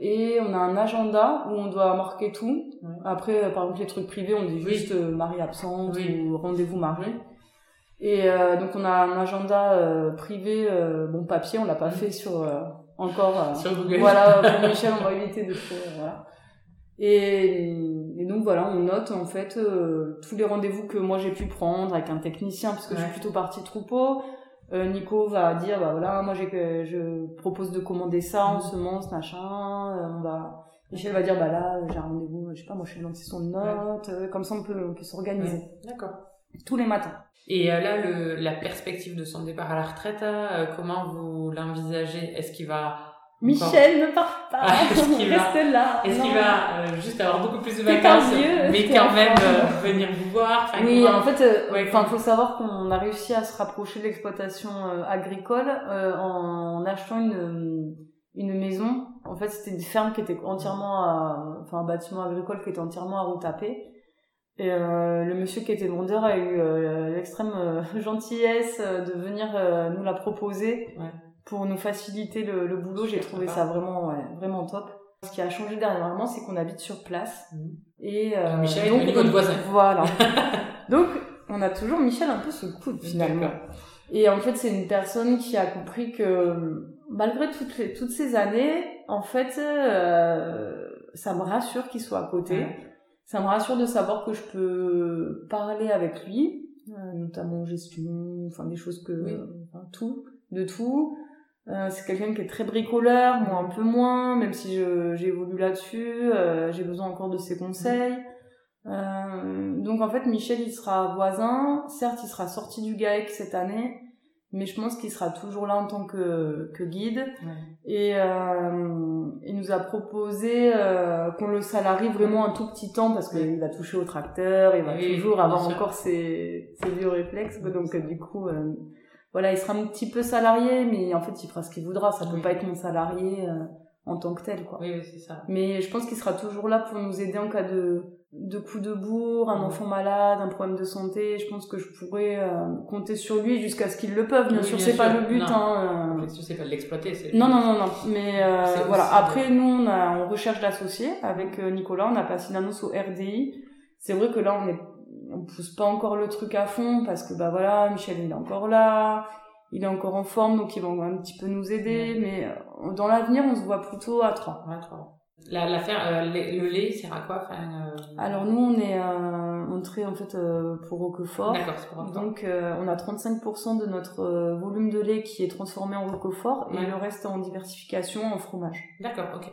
Et on a un agenda où on doit marquer tout. Après, par exemple, les trucs privés, on dit juste mari absente ou rendez-vous mari. Et donc on a un agenda privé, bon papier, on l'a pas fait sur encore. Euh, Sur Google. Voilà, pour Michel, on va éviter de trop. Voilà. Et, et, donc voilà, on note en fait euh, tous les rendez-vous que moi j'ai pu prendre avec un technicien parce que je suis plutôt partie troupeau. Euh, Nico va dire bah voilà, moi j'ai que je propose de commander ça en mmh. semences machin. Euh, on va Michel va dire bah là j'ai un rendez-vous, je sais pas moi je suis son note, comme ça on peut on peut s'organiser. D'accord. Tous les matins. Et là, le, la perspective de son départ à la retraite, comment vous l'envisagez? Est-ce qu'il va Michel ne part pas, ah, reste là. Est-ce qu'il va euh, juste avoir beaucoup plus de vacances, mais quand même euh, venir vous voir Oui, en fait, euh, enfin, faut savoir qu'on a réussi à se rapprocher de l'exploitation agricole en, achetant une une maison. En fait, c'était une ferme qui était entièrement, à, enfin un bâtiment agricole qui était entièrement à retaper. Et le monsieur qui était vendeur a eu l'extrême gentillesse de venir nous la proposer. Ouais pour nous faciliter le, le boulot. J'ai trouvé ça vraiment, ouais, vraiment top. Ce qui a changé dernièrement, c'est qu'on habite sur place. Mmh. Et euh, Michel donc, est votre voisin. Voilà. donc, on a toujours Michel un peu sous le coude finalement. Et en fait, c'est une personne qui a compris que malgré toutes, les, toutes ces années, en fait, euh, ça me rassure qu'il soit à côté. Ça me rassure de savoir que je peux parler avec lui, euh, notamment gestion, enfin des choses que, enfin, tout, de tout. Euh, c'est quelqu'un qui est très bricoleur, moi un peu moins, même si j'évolue là-dessus, euh, j'ai besoin encore de ses conseils. Euh, donc en fait, Michel, il sera voisin. Certes, il sera sorti du GAEC cette année, mais je pense qu'il sera toujours là en tant que, que guide. Et euh, il nous a proposé euh, qu'on le salarie vraiment un tout petit temps parce qu'il va toucher au tracteur, il va toujours avoir encore ses, ses vieux réflexes. Donc du coup, euh, voilà, il sera un petit peu salarié, mais en fait, il fera ce qu'il voudra. Ça peut pas être mon salarié euh, en tant que tel, quoi. Oui, oui c'est ça. Mais je pense qu'il sera toujours là pour nous aider en cas de de coups de bourre, un enfant malade, un problème de santé, je pense que je pourrais euh, compter sur lui jusqu'à ce qu'ils le peuvent. Bien sûr, c'est pas le but. Hein, euh... c'est pas de l'exploiter. Non, non, non, non. Mais euh, voilà. Après, nous, on, a, on recherche d'associés avec euh, Nicolas. On a passé une annonce au RDI. C'est vrai que là, on est, on pousse pas encore le truc à fond parce que bah voilà, Michel il est encore là, il est encore en forme, donc il va un petit peu nous aider. Mais euh, dans l'avenir, on se voit plutôt à trois. Ouais, trois. La, la euh, le lait sert à quoi enfin, euh... Alors nous on est euh, entré en fait pour Roquefort. D'accord, c'est pour Donc on a 35% de notre volume de lait qui est transformé en Roquefort et le reste en diversification en fromage. D'accord, ok.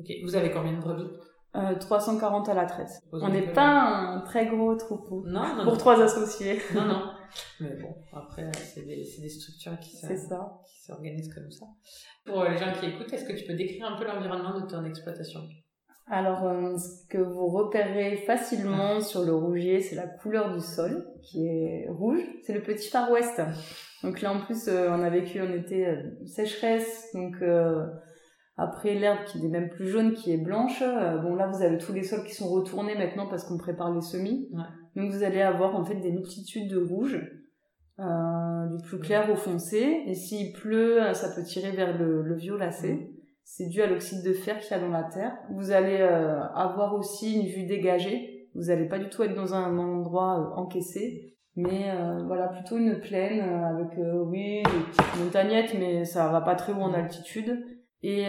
Ok. Vous avez combien de brebis? 340 à la traite. on n'est pas un très gros troupeau. Non, non Pour trois associés. Non, non. Mais bon, après, c'est des, des, structures qui s'organisent comme ça. Pour les gens qui écoutent, est-ce que tu peux décrire un peu l'environnement de ton exploitation? Alors, euh, ce que vous repérez facilement sur le rougier, c'est la couleur du sol, qui est rouge. C'est le petit Far West. Donc là, en plus, euh, on a vécu en été euh, sécheresse, donc après l'herbe qui est même plus jaune, qui est blanche. bon, là, vous avez tous les sols qui sont retournés maintenant parce qu'on prépare les semis. Ouais. Donc vous allez avoir en fait des multitudes de rouges, du plus clair au foncé. Et s'il pleut, ça peut tirer vers le, le violacé. C'est dû à l'oxyde de fer qu'il y a dans la terre. Vous allez euh, avoir aussi une vue dégagée. Vous n'allez pas du tout être dans un endroit euh, encaissé, mais euh, voilà plutôt une plaine euh, avec euh, oui des petites montagnettes, mais ça va pas très haut en altitude. Et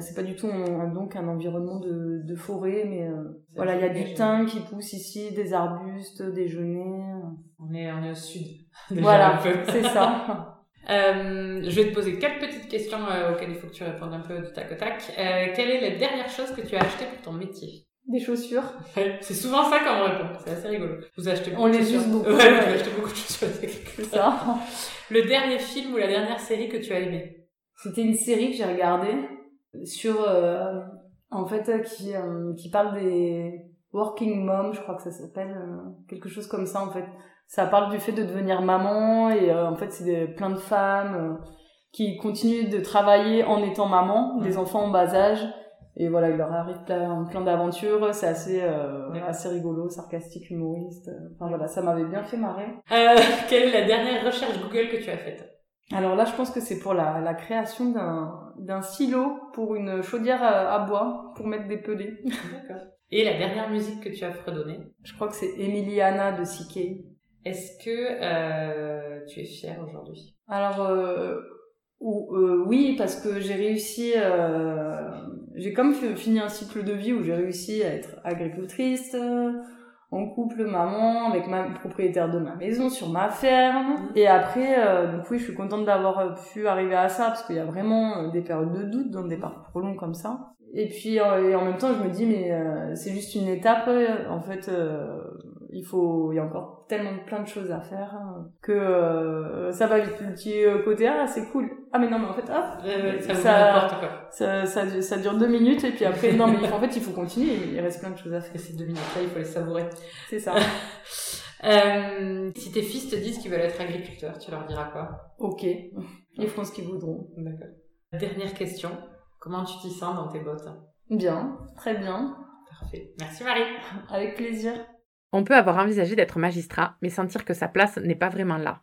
c'est pas du tout un, donc un environnement de, de forêt, mais voilà il y a du thym qui pousse ici, des arbustes, des genêts. On est on est au sud. voilà, c'est ça. Euh, je vais te poser quatre petites questions euh, auxquelles il faut que tu répondes un peu du tac au tac. Euh, quelle est la dernière chose que tu as acheté pour ton métier? Des chaussures. c'est souvent ça qu'on me répond. C'est assez rigolo. Vous achetez On les use beaucoup. Ouais, ouais. tu as acheté beaucoup de chaussures. C'est ça. Le dernier film ou la dernière série que tu as aimé C'était une série que j'ai regardée sur, euh, en fait, qui qui parle des working moms, je crois que ça s'appelle quelque chose comme ça en fait. Ça parle du fait de devenir maman et euh, en fait c'est plein de femmes euh, qui continuent de travailler en étant maman, des enfants en bas âge. Et voilà il leur arrive plein, plein d'aventures, c'est assez euh, assez rigolo, sarcastique, humoriste. Enfin voilà, ça m'avait bien fait marrer. quelle est la dernière recherche Google que tu as faite? Alors là, je pense que c'est pour la, la création d'un, d'un silo pour une chaudière à, à bois pour mettre des pelés. D'accord. Et la dernière musique que tu as fredonnée? Je crois que c'est Emiliana de CK. Est-ce que euh, tu es fière aujourd'hui? Alors euh, ou, euh, oui, parce que j'ai réussi, euh, j'ai comme fini un cycle de vie où j'ai réussi à être agricultrice, en couple, maman, avec ma propriétaire de ma maison, sur ma ferme. Mhm. Et après, euh, donc oui, je suis contente d'avoir pu arriver à ça, parce qu'il y a vraiment des périodes de doute dans des parcours trop longs comme ça. Et puis, euh, et en même temps, je me dis, mais euh, c'est juste une étape. En fait, il faut, il y a encore tellement plein de choses à faire hein, que euh, ça va vite. Le petit côté ah c'est cool. Ah mais non mais en fait ah ça, ça, ça, ça, ça, dure deux minutes et puis après non mais en fait il faut continuer. Il reste plein de choses à faire. Ces deux minutes là il faut les savourer. C'est ça. euh, si tes fils te disent qu'ils veulent être agriculteurs, tu leur diras quoi? Ok. Ils feront ce qu'ils voudront. D'accord. Dernière question. Comment tu t'y sens dans tes bottes? Bien, très bien. Parfait. Merci Marie. Avec plaisir. On peut avoir envisagé d'être magistrat, mais sentir que sa place n'est pas vraiment là.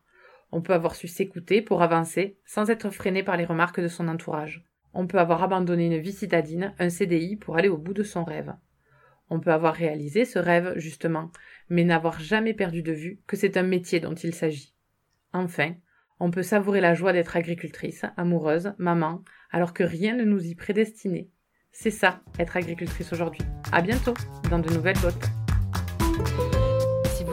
On peut avoir su s'écouter pour avancer, sans être freiné par les remarques de son entourage. On peut avoir abandonné une vie citadine, un CDI, pour aller au bout de son rêve. On peut avoir réalisé ce rêve, justement, mais n'avoir jamais perdu de vue que c'est un métier dont il s'agit. Enfin, On peut savourer la joie d'être agricultrice, amoureuse, maman, alors que rien ne nous y prédestinait. C'est ça, être agricultrice aujourd'hui. À bientôt dans de nouvelles bottes.